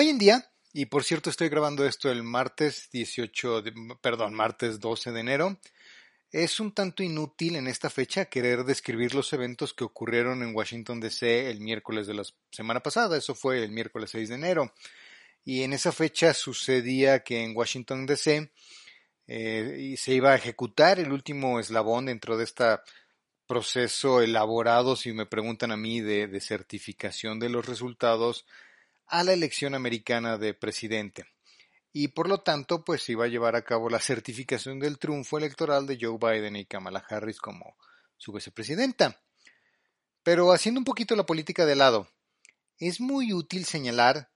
Hoy en día, y por cierto estoy grabando esto el martes 18, de, perdón, martes 12 de enero, es un tanto inútil en esta fecha querer describir los eventos que ocurrieron en Washington DC el miércoles de la semana pasada, eso fue el miércoles 6 de enero, y en esa fecha sucedía que en Washington DC eh, se iba a ejecutar el último eslabón dentro de este proceso elaborado, si me preguntan a mí, de, de certificación de los resultados a la elección americana de presidente. Y por lo tanto, pues iba a llevar a cabo la certificación del triunfo electoral de Joe Biden y Kamala Harris como su vicepresidenta. Pero haciendo un poquito la política de lado, es muy útil señalar,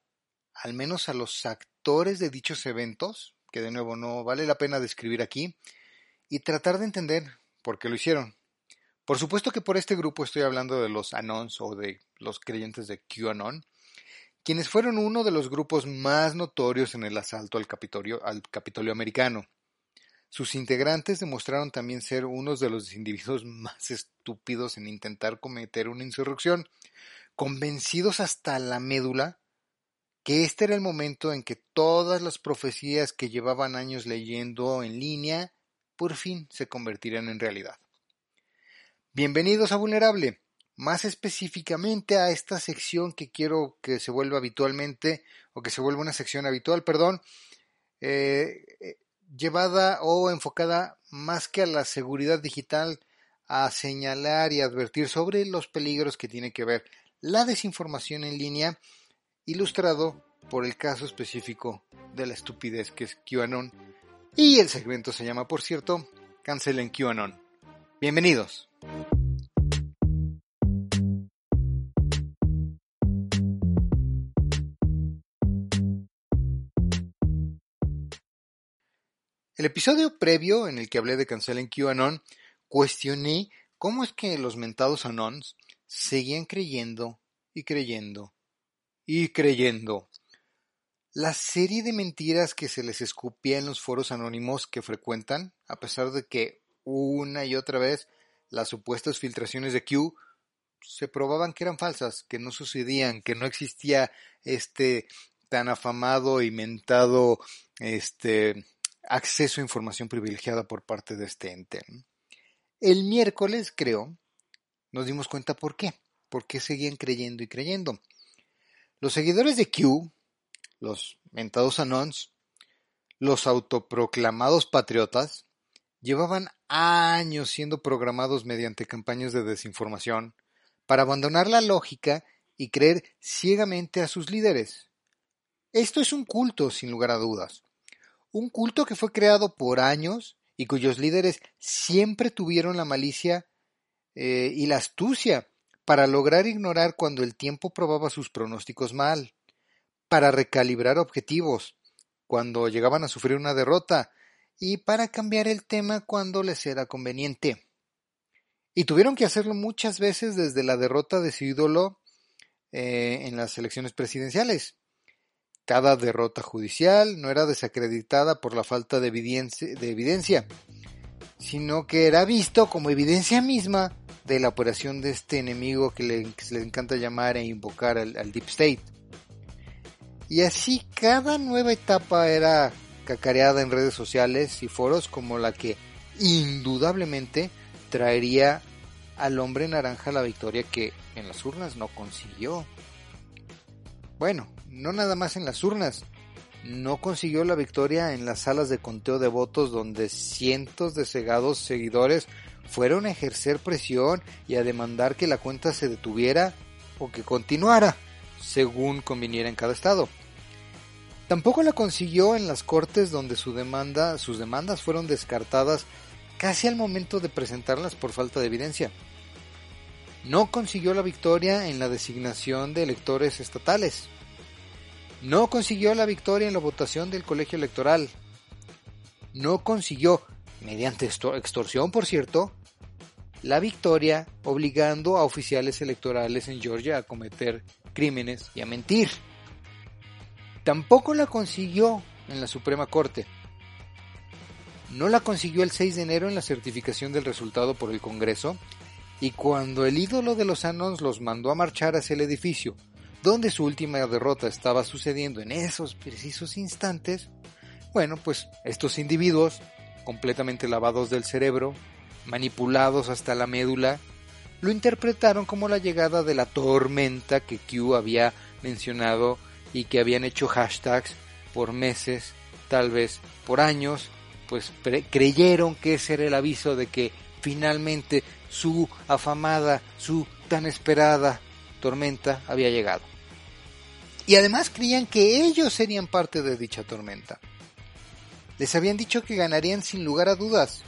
al menos a los actores de dichos eventos, que de nuevo no vale la pena describir aquí, y tratar de entender por qué lo hicieron. Por supuesto que por este grupo estoy hablando de los Anons o de los creyentes de QAnon, quienes fueron uno de los grupos más notorios en el asalto al Capitolio, al Capitolio americano. Sus integrantes demostraron también ser unos de los individuos más estúpidos en intentar cometer una insurrección, convencidos hasta la médula que este era el momento en que todas las profecías que llevaban años leyendo en línea por fin se convertirían en realidad. Bienvenidos a Vulnerable, más específicamente a esta sección que quiero que se vuelva habitualmente, o que se vuelva una sección habitual, perdón, eh, eh, llevada o enfocada más que a la seguridad digital, a señalar y advertir sobre los peligros que tiene que ver la desinformación en línea, ilustrado por el caso específico de la estupidez que es QAnon. Y el segmento se llama, por cierto, Cancelen QAnon. Bienvenidos. El episodio previo en el que hablé de Cancelen QAnon, cuestioné cómo es que los mentados anons seguían creyendo y creyendo y creyendo. La serie de mentiras que se les escupía en los foros anónimos que frecuentan, a pesar de que una y otra vez las supuestas filtraciones de Q se probaban que eran falsas, que no sucedían, que no existía este tan afamado y mentado este acceso a información privilegiada por parte de este ente. El miércoles, creo, nos dimos cuenta por qué, por qué seguían creyendo y creyendo. Los seguidores de Q, los mentados anons, los autoproclamados patriotas, llevaban años siendo programados mediante campañas de desinformación para abandonar la lógica y creer ciegamente a sus líderes. Esto es un culto, sin lugar a dudas un culto que fue creado por años y cuyos líderes siempre tuvieron la malicia eh, y la astucia para lograr ignorar cuando el tiempo probaba sus pronósticos mal, para recalibrar objetivos cuando llegaban a sufrir una derrota y para cambiar el tema cuando les era conveniente. Y tuvieron que hacerlo muchas veces desde la derrota de su ídolo eh, en las elecciones presidenciales. Cada derrota judicial no era desacreditada por la falta de evidencia, sino que era visto como evidencia misma de la operación de este enemigo que le, encanta llamar e invocar al, al, Deep State. Y así cada nueva etapa era cacareada en redes sociales y foros como la que indudablemente traería al hombre naranja la victoria que en las urnas no consiguió. Bueno, no nada más en las urnas, no consiguió la victoria en las salas de conteo de votos donde cientos de cegados seguidores fueron a ejercer presión y a demandar que la cuenta se detuviera o que continuara, según conviniera en cada estado. Tampoco la consiguió en las cortes donde su demanda, sus demandas fueron descartadas casi al momento de presentarlas por falta de evidencia. No consiguió la victoria en la designación de electores estatales, no consiguió la victoria en la votación del colegio electoral. No consiguió, mediante extorsión por cierto, la victoria obligando a oficiales electorales en Georgia a cometer crímenes y a mentir. Tampoco la consiguió en la Suprema Corte. No la consiguió el 6 de enero en la certificación del resultado por el Congreso y cuando el ídolo de los Anons los mandó a marchar hacia el edificio donde su última derrota estaba sucediendo en esos precisos instantes, bueno, pues estos individuos, completamente lavados del cerebro, manipulados hasta la médula, lo interpretaron como la llegada de la tormenta que Q había mencionado y que habían hecho hashtags por meses, tal vez por años, pues creyeron que ese era el aviso de que finalmente su afamada, su tan esperada tormenta había llegado. Y además creían que ellos serían parte de dicha tormenta. Les habían dicho que ganarían sin lugar a dudas,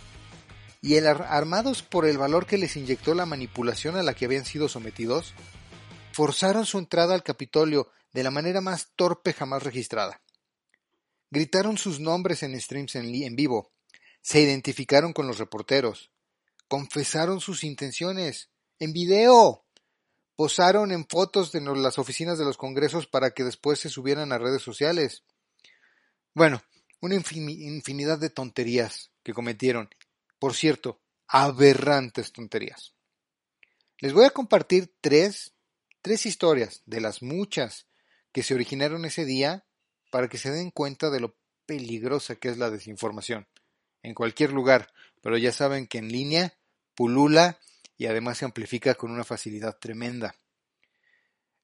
y armados por el valor que les inyectó la manipulación a la que habían sido sometidos, forzaron su entrada al Capitolio de la manera más torpe jamás registrada. Gritaron sus nombres en streams en, vivo, se identificaron con los reporteros, confesaron sus intenciones. En video, posaron en fotos de las oficinas de los congresos para que después se subieran a redes sociales. Bueno, una infinidad de tonterías que cometieron por cierto, aberrantes tonterías. Les voy a compartir tres, tres historias de las muchas que se originaron ese día para que se den cuenta de lo peligrosa que es la desinformación. En cualquier lugar, pero ya saben que en línea pulula y además se amplifica con una facilidad tremenda.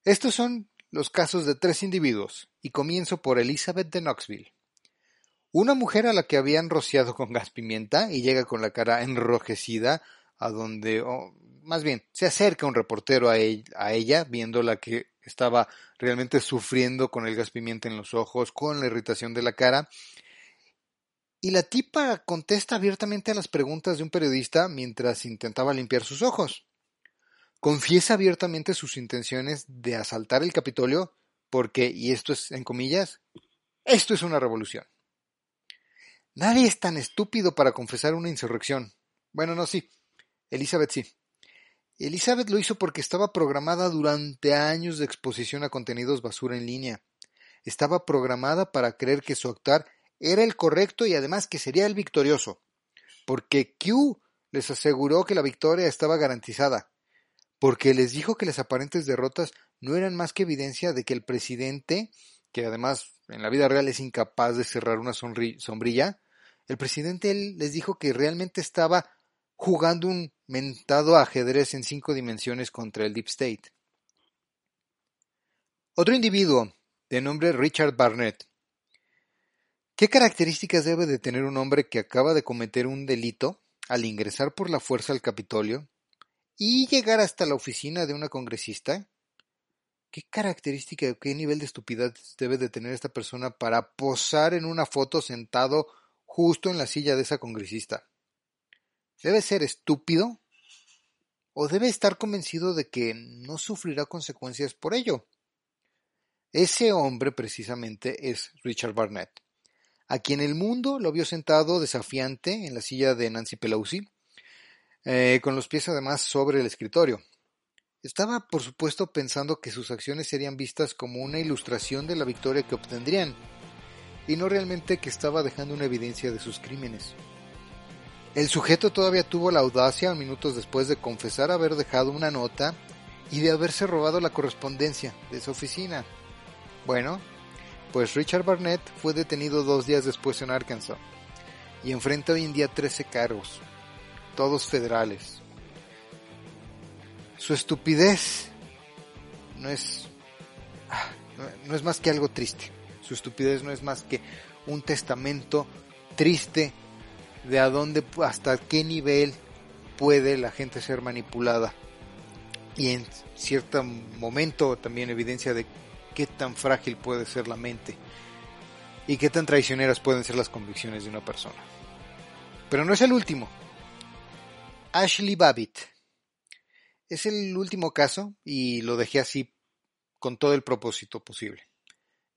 Estos son los casos de tres individuos, y comienzo por Elizabeth de Knoxville. Una mujer a la que habían rociado con gas pimienta y llega con la cara enrojecida a donde, más bien, se acerca un reportero a, a ella, viéndola que estaba realmente sufriendo con el gas pimienta en los ojos, con la irritación de la cara. Y la tipa contesta abiertamente a las preguntas de un periodista mientras intentaba limpiar sus ojos. Confiesa abiertamente sus intenciones de asaltar el Capitolio porque, y esto es en comillas, esto es una revolución. Nadie es tan estúpido para confesar una insurrección. Bueno, no, sí. Elizabeth sí. Elizabeth lo hizo porque estaba programada durante años de exposición a contenidos basura en línea. Estaba programada para creer que su actuar era el correcto y además que sería el victorioso. Porque Q les aseguró que la victoria estaba garantizada. Porque les dijo que las aparentes derrotas no eran más que evidencia de que el presidente, que además en la vida real es incapaz de cerrar una sombrilla, el presidente les dijo que realmente estaba jugando un mentado ajedrez en cinco dimensiones contra el Deep State. Otro individuo, de nombre Richard Barnett. ¿Qué características debe de tener un hombre que acaba de cometer un delito al ingresar por la fuerza al Capitolio y llegar hasta la oficina de una congresista? ¿Qué característica qué nivel de estupidez debe de tener esta persona para posar en una foto sentado justo en la silla de esa congresista? ¿Debe ser estúpido? ¿O debe estar convencido de que no sufrirá consecuencias por ello? Ese hombre precisamente es Richard Barnett, a quien el mundo lo vio sentado desafiante en la silla de Nancy Pelosi, eh, con los pies además sobre el escritorio. Estaba, por supuesto, pensando que sus acciones serían vistas como una ilustración de la victoria que obtendrían, y no realmente que estaba dejando una evidencia de sus crímenes. El sujeto todavía tuvo la audacia minutos después de confesar haber dejado una nota y de haberse robado la correspondencia de su oficina. Bueno, pues Richard Barnett fue detenido dos días después en Arkansas y enfrenta hoy en día 13 cargos, todos federales. Su estupidez no es, ah, no es más que algo triste. Su estupidez no es más que un testamento triste de a dónde, hasta qué nivel puede la gente ser manipulada. Y en cierto momento también evidencia de qué tan frágil puede ser la mente y qué tan traicioneras pueden ser las convicciones de una persona. Pero no es el último. Ashley Babbitt es el último caso y lo dejé así con todo el propósito posible,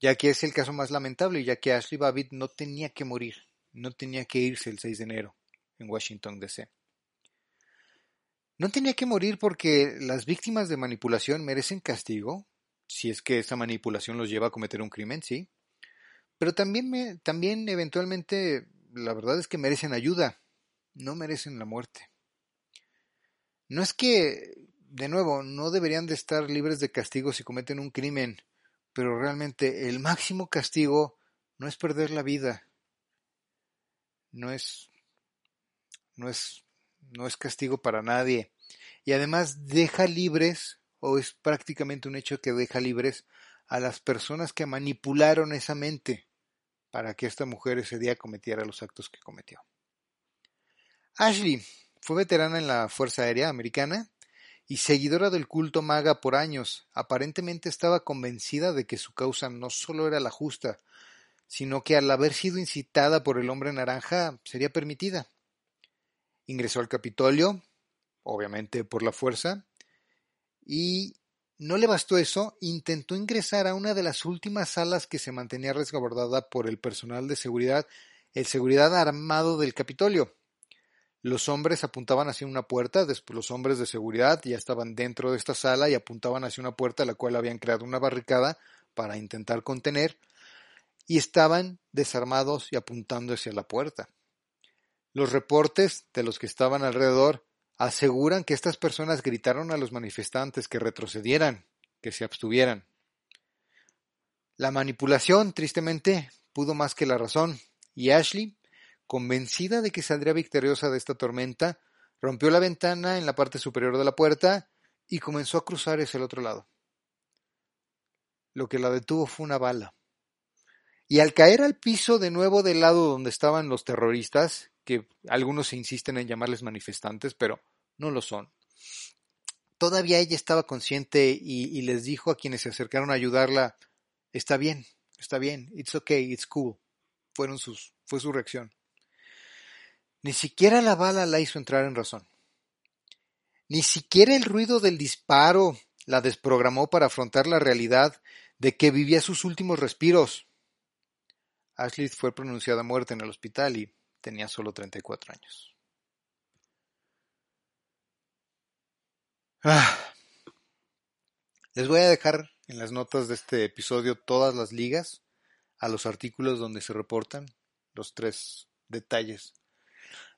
ya que es el caso más lamentable, ya que Ashley Babbitt no tenía que morir, no tenía que irse el 6 de enero en Washington, D.C. No tenía que morir porque las víctimas de manipulación merecen castigo, si es que esa manipulación los lleva a cometer un crimen, sí. Pero también, me, también eventualmente la verdad es que merecen ayuda, no merecen la muerte. No es que de nuevo, no deberían de estar libres de castigo si cometen un crimen, pero realmente el máximo castigo no es perder la vida, no es, no es, no es castigo para nadie, y además deja libres, o es prácticamente un hecho que deja libres a las personas que manipularon esa mente para que esta mujer ese día cometiera los actos que cometió. Ashley fue veterana en la Fuerza Aérea Americana y seguidora del culto maga por años. Aparentemente estaba convencida de que su causa no solo era la justa, sino que al haber sido incitada por el hombre naranja sería permitida. Ingresó al Capitolio, obviamente por la fuerza, y no le bastó eso, intentó ingresar a una de las últimas salas que se mantenía resguardada por el personal de seguridad, el seguridad armado del Capitolio. Los hombres apuntaban hacia una puerta, después los hombres de seguridad ya estaban dentro de esta sala y apuntaban hacia una puerta a la cual habían creado una barricada para intentar contener y estaban desarmados y apuntando hacia la puerta. Los reportes de los que estaban alrededor aseguran que estas personas gritaron a los manifestantes que retrocedieran, que se abstuvieran. La manipulación, tristemente, pudo más que la razón, y Ashley Convencida de que saldría victoriosa de esta tormenta, rompió la ventana en la parte superior de la puerta y comenzó a cruzar hacia el otro lado. Lo que la detuvo fue una bala. Y al caer al piso de nuevo del lado donde estaban los terroristas, que algunos insisten en llamarles manifestantes, pero no lo son, todavía ella estaba consciente y, y, les dijo a quienes se acercaron a ayudarla, está bien, está bien, it's okay, it's cool. Fueron sus, fue su reacción. Ni siquiera la bala la hizo entrar en razón. Ni siquiera el ruido del disparo la desprogramó para afrontar la realidad de que vivía sus últimos respiros. Ashley fue pronunciada muerta en el hospital y tenía solo 34 años. Ah. Les voy a dejar en las notas de este episodio todas las ligas a los artículos donde se reportan los tres detalles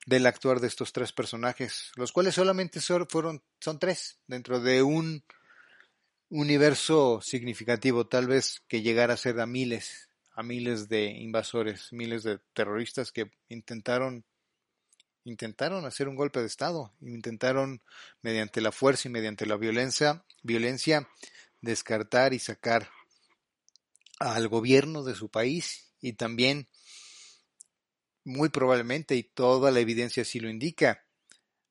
del actuar de estos tres personajes, los cuales solamente fueron, son tres dentro de un universo significativo, tal vez que llegara a ser a miles, a miles de invasores, miles de terroristas que intentaron intentaron hacer un golpe de estado, intentaron mediante la fuerza y mediante la violencia, violencia descartar y sacar al gobierno de su país y también muy probablemente, y toda la evidencia así lo indica,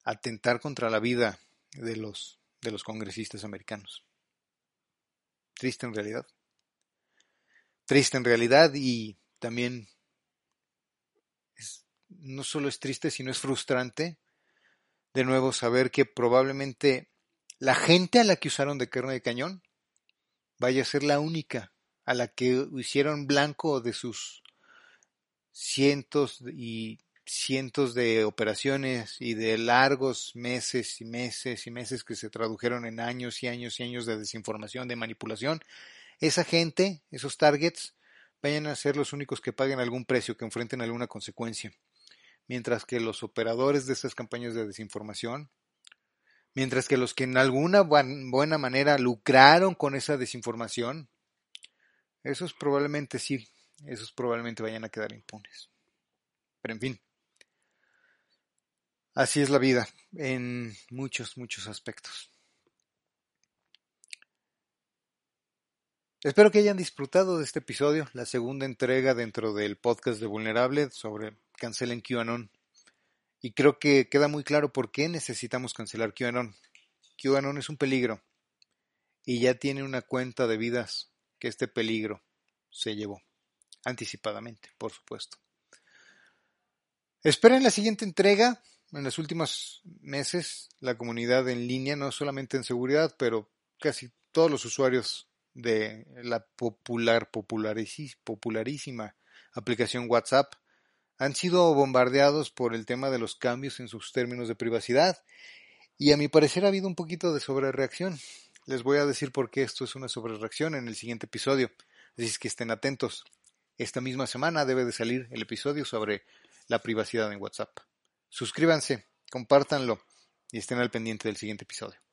atentar contra la vida de los, de los congresistas americanos. Triste en realidad. Triste en realidad y también no solo es triste, sino es frustrante de nuevo saber que probablemente la gente a la que usaron de carne de cañón vaya a ser la única a la que hicieron blanco de sus cientos y cientos de operaciones y de largos meses y meses y meses que se tradujeron en años y años y años de desinformación, de manipulación, esa gente, esos targets, vayan a ser los únicos que paguen algún precio, que enfrenten alguna consecuencia. Mientras que los operadores de esas campañas de desinformación, mientras que los que en alguna buena manera lucraron con esa desinformación, esos probablemente sí esos probablemente vayan a quedar impunes. Pero en fin, así es la vida en muchos, muchos aspectos. Espero que hayan disfrutado de este episodio, la segunda entrega dentro del podcast de Vulnerable sobre cancelen QAnon. Y creo que queda muy claro por qué necesitamos cancelar QAnon. QAnon es un peligro y ya tiene una cuenta de vidas que este peligro se llevó anticipadamente, por supuesto. Esperen la siguiente entrega. En los últimos meses, la comunidad en línea, no solamente en seguridad, pero casi todos los usuarios de la popular, popularísima aplicación WhatsApp han sido bombardeados por el tema de los cambios en sus términos de privacidad y a mi parecer ha habido un poquito de sobrereacción. Les voy a decir por qué esto es una sobrereacción en el siguiente episodio, así es que estén atentos. Esta misma semana debe de salir el episodio sobre la privacidad en WhatsApp. Suscríbanse, compártanlo y estén al pendiente del siguiente episodio.